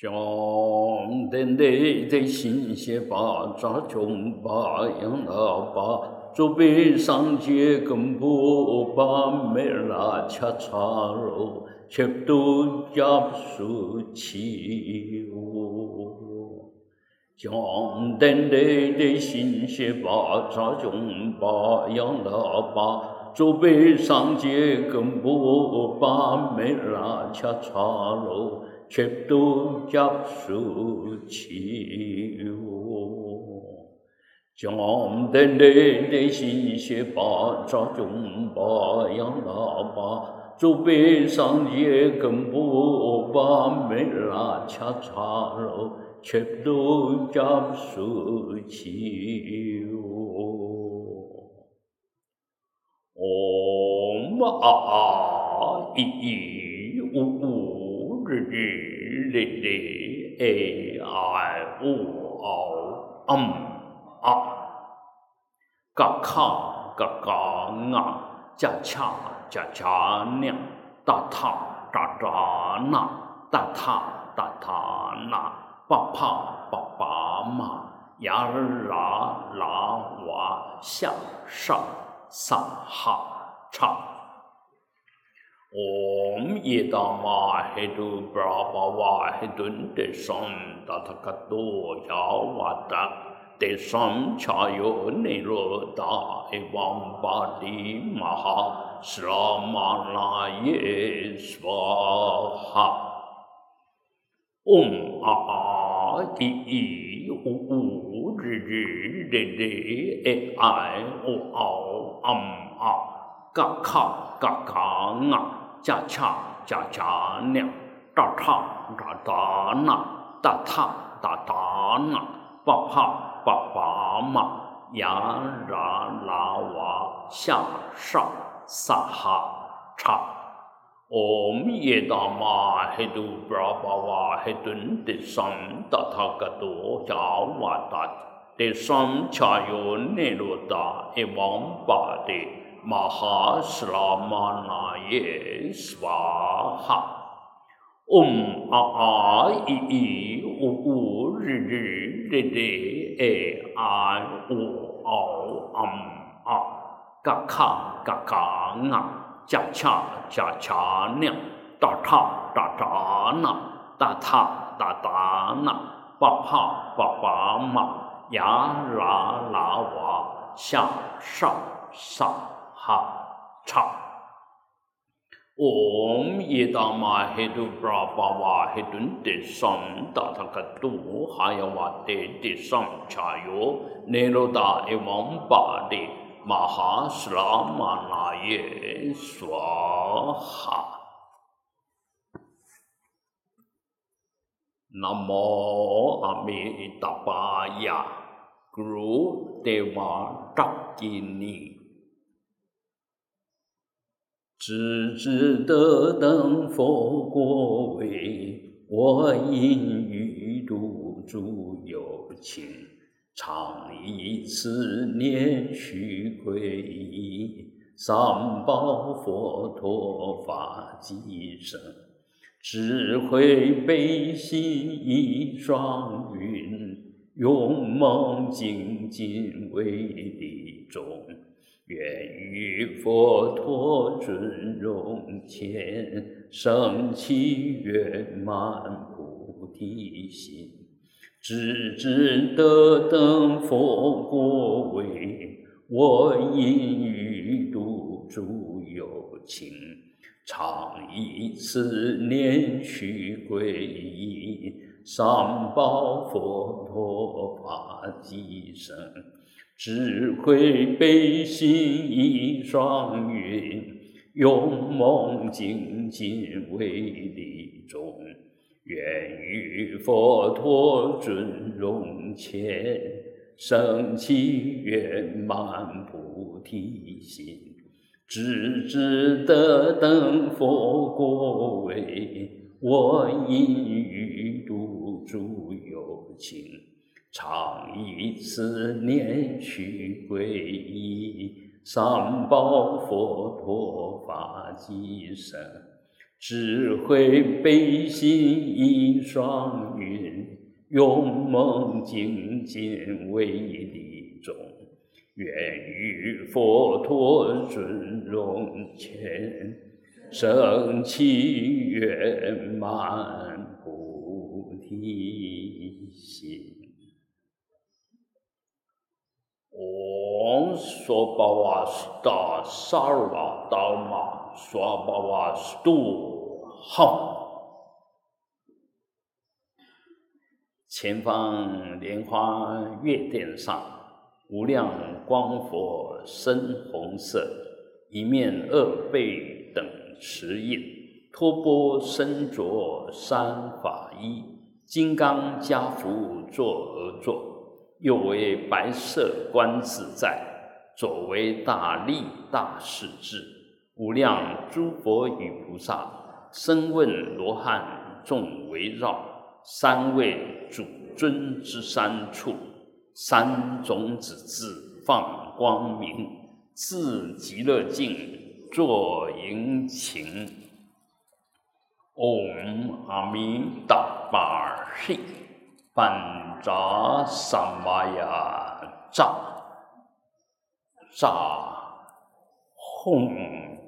将等待在心血把扎穷把养老把祖辈上街跟不把没拉恰茶肉，却都加速起舞。将等待在心血把扎穷把养老把祖辈上街跟不把没拉恰茶肉。却都加速起舞，将等待的心血把扎中把养老把，祖辈上街跟不把没拉恰茶肉，却都加速起舞。哦啊咦咦。日日日，a i u o um 啊，嘎卡嘎嘎啊，加恰加恰呢，哒塔哒哒那，哒塔哒塔那，巴帕巴巴嘛，呀啦啦哇，下上上哈唱。Om Yedama Hedu Brahma Hedun Desam Tatakato Yavata Desam Chayo Niroda Evam Badi Maha Sramanaye Swaha Om A I I U U R R D D E I O O Am A 嘎卡嘎嘎啊，加恰加恰呢，哒塔哒哒那，哒塔哒哒那，巴帕巴巴嘛，呀啦啦哇，下上萨哈查。Om Yedama Hedu Brahma Hedun Desam Tathagato Javata Desam Chayo Neroda Evam Bade Mahasramanaye Swaha Om A A I I U U R R D D E I U O Am A Ga Kha Ga Ga Nga Cha Cha Cha Cha Nya Da Tha Da Da Na Da Tha Da Da Na Ba Pa Ba Ba Ma Ya La La Wa Sha Sha Sa 哈唱。Om Yedama Hedu Brahma Hedun Desam Tathagatu Hayawate Desam Chayo Neroda Evam Bade Mahasramanaye Swaha Namo Amitabhaya Guru Deva Dakini 只知得等佛果位，我因欲度诸有情，常以此念须皈依三宝佛陀法济生，智慧悲心一双运，勇猛精进为利众。愿与佛陀尊荣前，升起圆满菩提心，直至得等佛果位。我因欲度诸有情，常以此念去皈依三宝佛陀法济生。智慧悲心一双运，勇猛精进为利众，愿与佛陀尊荣前，升起圆满菩提心，直至得等佛果位。我因欲度诸有情。常以此念去皈依三宝佛陀法济生，智慧悲心一双云，勇猛精进为利众，愿与佛陀尊荣前，升起圆满菩提心。Om Swabhavasta Sarva Swabhavastu Ham。前方莲花月殿上，无量光佛深红色，一面二背等持印，托钵身着三法衣，金刚加福坐而坐。又为白色观自在，左为大力大势至，无量诸佛与菩萨，声闻罗汉众围绕，三位主尊之三处，三种子字放光明，自极乐境作迎请。唵阿弥达巴嘿。班扎萨玛呀扎扎吽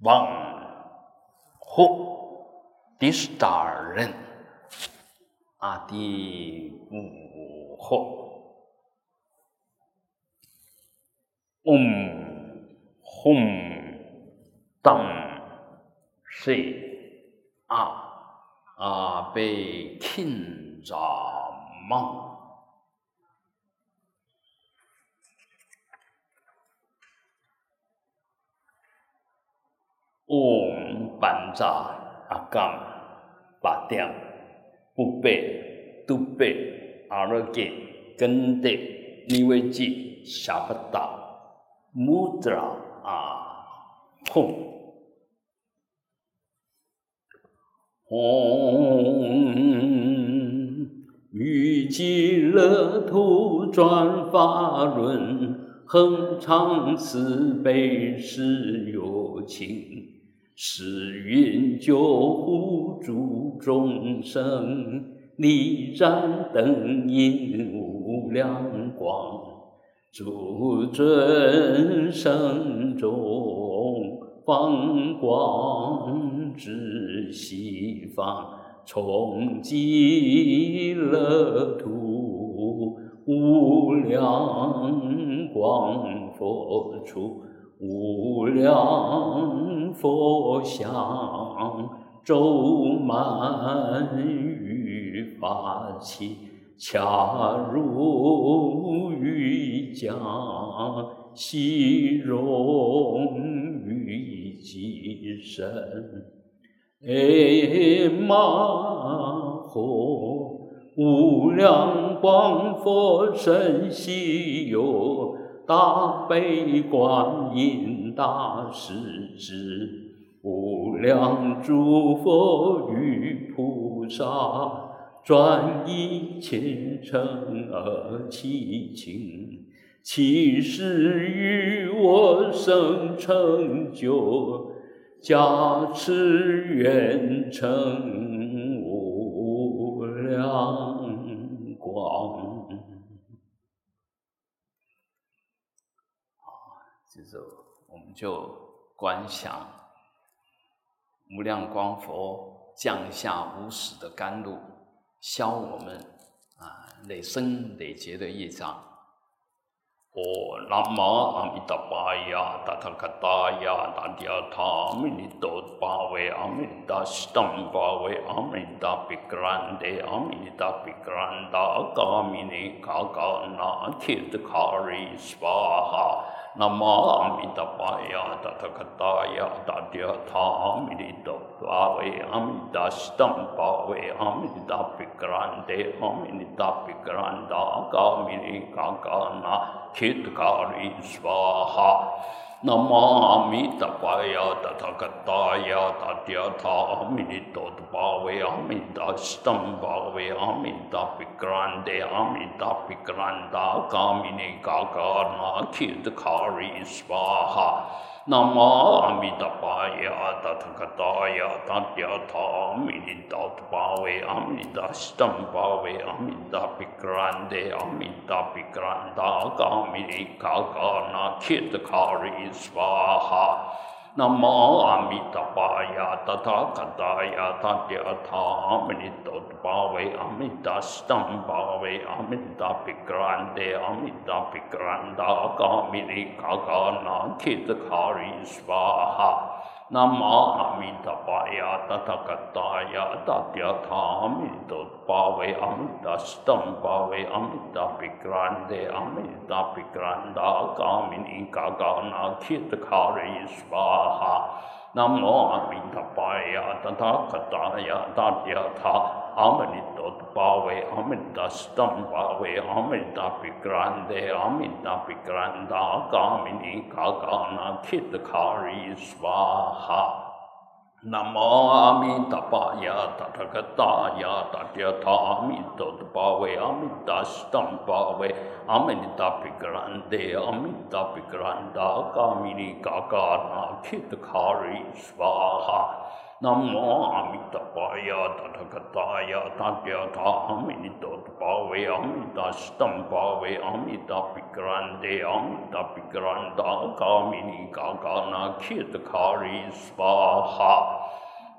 王呼迪斯达人阿迪乌呼嗡吽当谁啊阿贝听。扎梦，嗡班扎阿甘巴点不背都背阿罗给跟的尼维吉夏不达穆德拉阿吽。唵，欲极乐土转法轮，恒常慈悲是有情，是云救护诸众生，力燃灯引无量光，诸尊生中放光。至西方，从极乐土，无量光佛处，无量佛像，周满于法器，恰如玉浆，悉融于己身。哎嘛吽，无量光佛身西游，大悲观音大势至，无量诸佛与菩萨，转一虔诚而祈请，其实与我生成就。加持愿成无量光。啊，这时候我们就观想无量光佛降下无始的甘露，消我们啊累生累劫的业障。哦，南无阿弥陀佛呀，达他卡达呀，达地阿他，阿弥陀巴维，阿弥达西达巴维，阿弥达比格兰德，阿弥达比格兰达，嘎弥尼嘎嘎那，提德卡瑞斯巴哈。南无阿弥陀佛呀，达他卡达呀，达地阿他，阿弥陀巴维，阿弥达西达巴维，阿弥达比格兰德，阿弥达比格兰达，阿伽弥尼嘎嘎那。Khidkari Swaha Namami Tapaya Tathakataya Tatyatha Amita Bhave Amita Stambhave Amita Vikrande Amita Vikranda Kamini Gagarna Khidkari Swaha 南无阿弥陀佛呀，达他嘎达呀，达嗲他阿弥陀佛，维阿弥达斯坦巴维阿弥达比格兰德阿弥达比格兰达嘎弥尼嘎嘎那切的卡里斯瓦哈。南无阿弥陀佛呀，达他嘎达呀，达嗲他阿弥陀佛，维阿弥达斯坦巴维阿弥达比格兰德阿弥达比格兰达嘎弥尼嘎嘎那切的卡。Swaha. Nama نمامی تپایا تٹکتایا تٹیتھامی تدپاوے تستم پاوے امنتا پکرندے امنتا پکرندا کامنی کاکارنا کھت کھاری سواہا Namo Amitabhaya Tathagataaya Tathyaatha Aminitot Bhave Amitastam Bhave Amitapikrande Amitapikranda Kamini Kakana Khitkari Svaha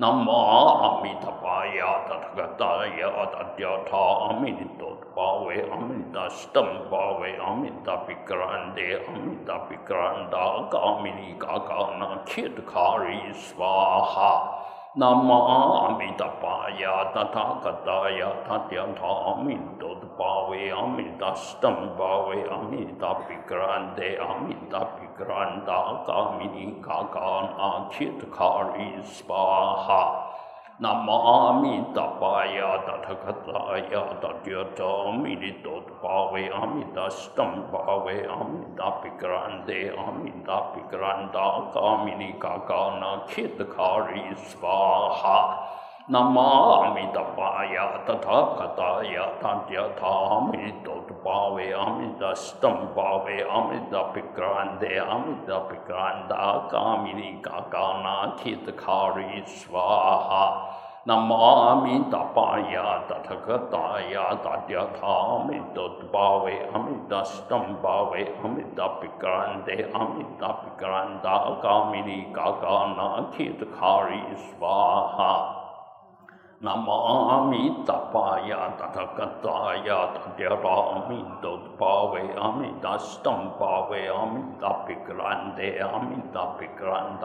Namo Amitabhaya Tathagataaya Tathyaatha Aminitot Bhave Amitastam Bhave Amitapikrande Amitapikranda Kamini Kakana Khitkari Svaha नमामितपाय तथागताय तथ्यथामि तोद्भावे अमितष्टं भावे अमितापिक्रान्ते अमितापिक्रान्ता कामिनी काकानाखित्कारि स्वाहा 呀，达嗲他阿弥陀佛，维阿弥达斯坦巴维阿弥达比格兰德阿弥达比格兰达嘎弥尼嘎嘎那切的卡里斯巴哈。南无阿弥陀佛呀，达他嘎达呀，达嗲他阿弥陀佛，维阿弥达斯坦巴维阿弥达比格兰德阿弥达比格兰达嘎弥尼嘎嘎那切的卡里斯巴哈。南无阿弥陀佛呀，达他嘎达呀，达嗲他阿弥陀佛，维阿弥达斯坦巴维阿弥达比格兰德阿弥达比格兰达嘎弥尼嘎嘎那切的卡里斯巴哈。南无阿弥陀佛呀，达他嘎达呀，达嗲他阿弥陀佛，维阿弥达斯坦巴维阿弥达比格兰德阿弥达比格兰达嘎弥尼嘎嘎那切的卡里斯巴哈。 南无阿弥陀佛呀，达他嘎达呀，达嗲他阿弥陀佛，维阿弥达斯坦巴维阿弥达比格兰德阿弥达比格兰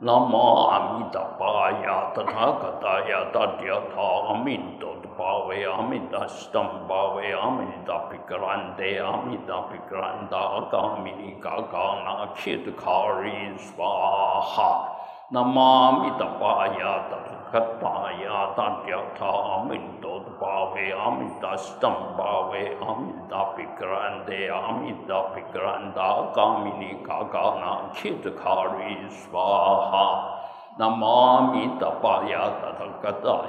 达嘎弥尼嘎嘎那切的卡里斯巴哈。南无阿弥陀佛呀，达他嘎达呀，达嗲他阿弥陀佛，维阿弥达斯坦巴维阿弥达比格兰德阿弥达比格兰达嘎弥尼嘎嘎那切的卡里斯巴哈。南无阿弥陀佛呀，达他嘎达呀，达嗲他阿弥陀佛，维阿弥达斯坦巴维阿弥达比格兰德阿弥达比格兰达嘎弥尼嘎嘎那切的卡里斯巴哈。南无阿弥陀佛呀，达他嘎达呀，达嗲他阿弥陀佛，维阿弥达斯坦巴维阿弥达比格兰德阿弥达比格兰达嘎弥尼嘎嘎那切的卡里斯巴哈。南无阿弥陀佛呀，达他嘎达呀，达 嗲他阿弥陀佛，维阿弥达斯坦巴维阿弥达比格兰德阿弥达比格兰达嘎弥尼嘎嘎那切的卡里斯巴哈。哈，南无阿弥陀佛呀，达他嘎达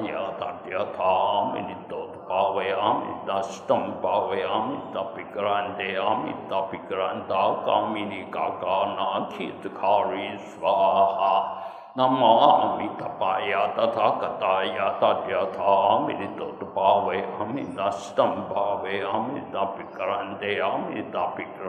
呀，达嗲他阿弥陀佛，维阿弥达斯坦巴维阿弥达比格兰德阿弥达比格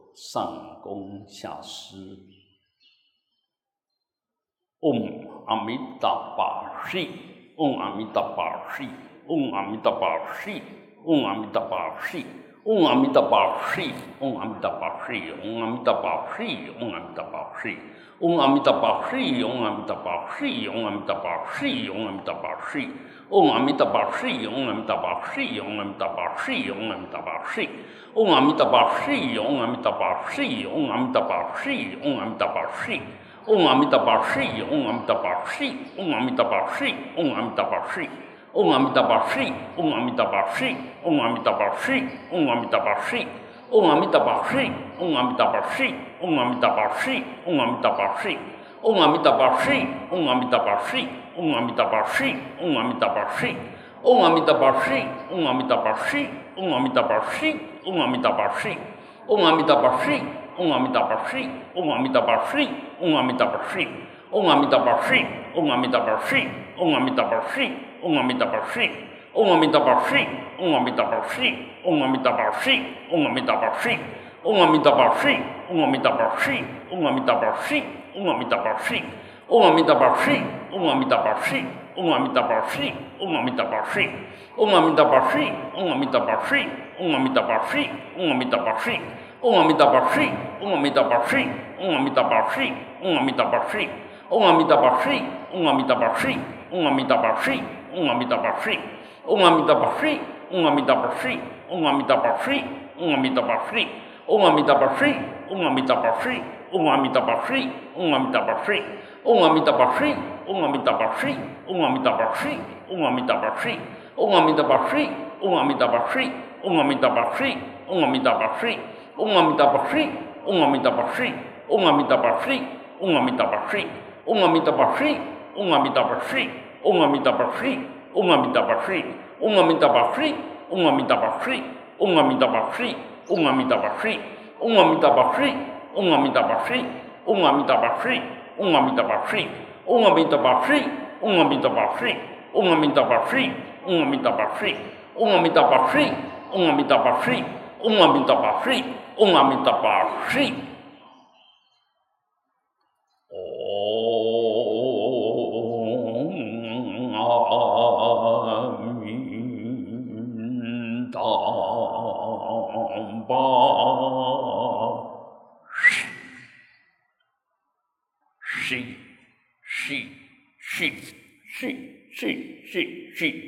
上供下施。嗡阿弥达巴悉，嗡阿弥达巴悉，嗡阿弥陀佛，西，嗡阿弥达巴，西，嗡阿弥陀佛，西，嗡阿弥陀佛，西，嗡阿弥陀佛，西，嗡阿弥陀佛，西，嗡阿弥陀佛，西，嗡阿弥陀佛，西，嗡阿弥陀佛，西，嗡阿弥陀佛，西，嗡阿弥陀佛，西，嗡阿弥陀佛，西，嗡阿弥陀佛，西，嗡阿弥陀佛，西，嗡阿弥陀佛，西，嗡阿弥陀佛，西，嗡阿弥陀佛，西，嗡阿弥陀佛，西。嗡阿弥陀佛，西，嗡阿弥陀佛，西，嗡阿弥陀佛，西，嗡阿弥陀佛，西，嗡阿弥陀佛，西，嗡阿弥陀佛，西，嗡阿弥陀佛，西，嗡阿弥陀佛，西，嗡阿弥陀佛，西，嗡阿弥陀佛，西，嗡阿弥陀佛，西，嗡阿弥陀佛，西，嗡阿弥陀佛，西，嗡阿弥陀佛，西，嗡阿弥陀佛，西，嗡阿弥陀佛，西，嗡阿弥陀佛，西，嗡阿弥陀佛，西，嗡阿弥陀佛，西，嗡阿弥陀佛，西，嗡阿弥陀佛，西。嗡阿弥陀佛，西，嗡阿弥陀佛，西，嗡阿弥陀佛，西，嗡阿弥陀佛，西，嗡阿弥陀佛，西，嗡阿弥陀佛，西，嗡阿弥陀佛，西，嗡阿弥陀佛，西，嗡阿弥陀佛，西，嗡阿弥陀佛，西，嗡阿弥陀佛，西，嗡阿弥陀佛，西，嗡阿弥陀佛，西，嗡阿弥陀佛，西，嗡阿弥陀佛，西，嗡阿弥陀佛，西，嗡阿弥陀佛，西，嗡阿弥陀佛，西，嗡阿弥陀佛，西，嗡阿弥陀佛，西，嗡阿弥陀佛，西，嗡阿弥陀佛，西，嗡阿弥陀佛，西。嗡阿弥陀佛，西，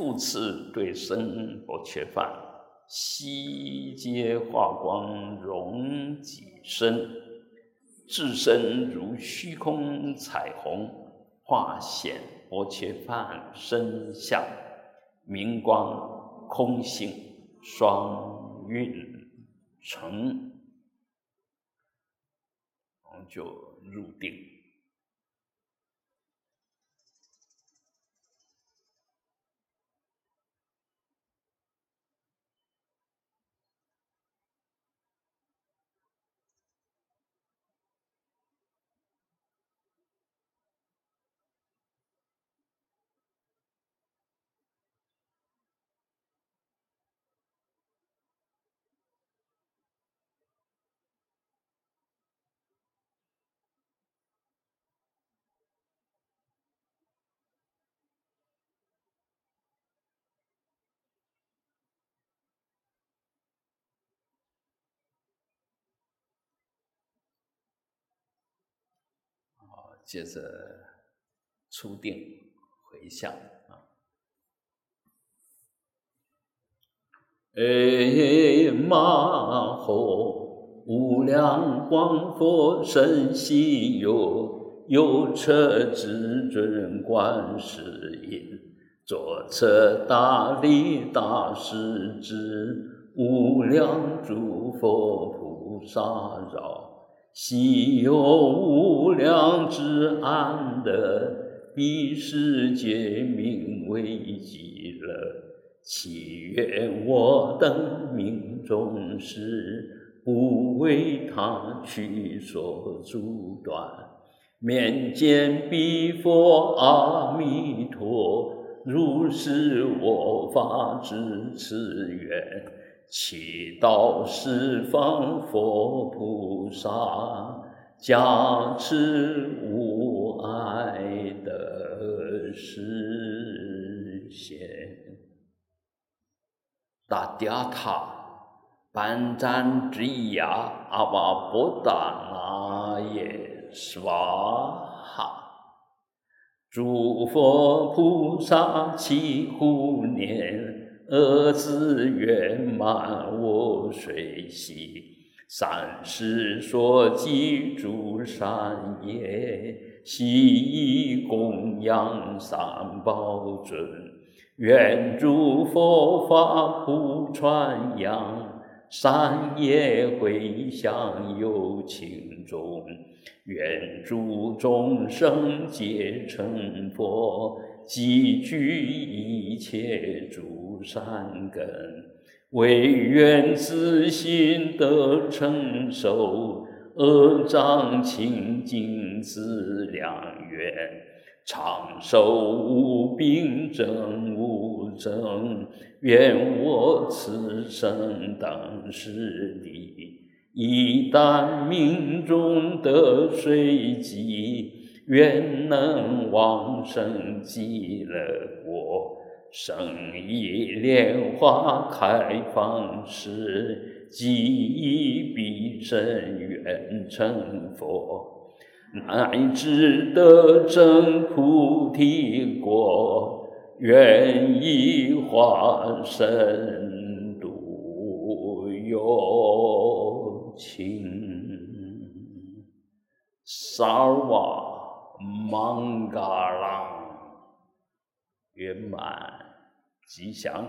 复次对身不缺饭。悉皆化光融己身，自身如虚空彩虹，化显薄切梵身相，明光空性双运成，我们就入定。接着初定回向啊，哎马吼，无量光佛身西游，右侧至尊观世音，左侧大力大势至，无量诸佛菩萨绕。昔有无量之安乐，彼世界名为极乐。祈愿我等命中时，不为他去所阻断。面见彼佛阿弥陀，如是我发至此愿，祈祷十方佛菩萨加持无碍的实现。达嗲塔，班赞之呀，阿瓦波达那耶娑哈。诸佛菩萨祈护念，阿字圆满我随喜。三世所记诸善业，悉以供养三宝尊。愿诸佛法普传扬，善业回向有情众。愿诸众生皆成佛，积聚一切诸善根。唯愿自心得成熟，恶障清净自量愿。长寿无病症无症，愿我此生当世地，一旦命中得随机，愿能往生极乐国，生以莲花开放时，即以必生愿成佛。乃至得证菩提果，愿以化身度有情。萨瓦芒嘎朗圆满吉祥。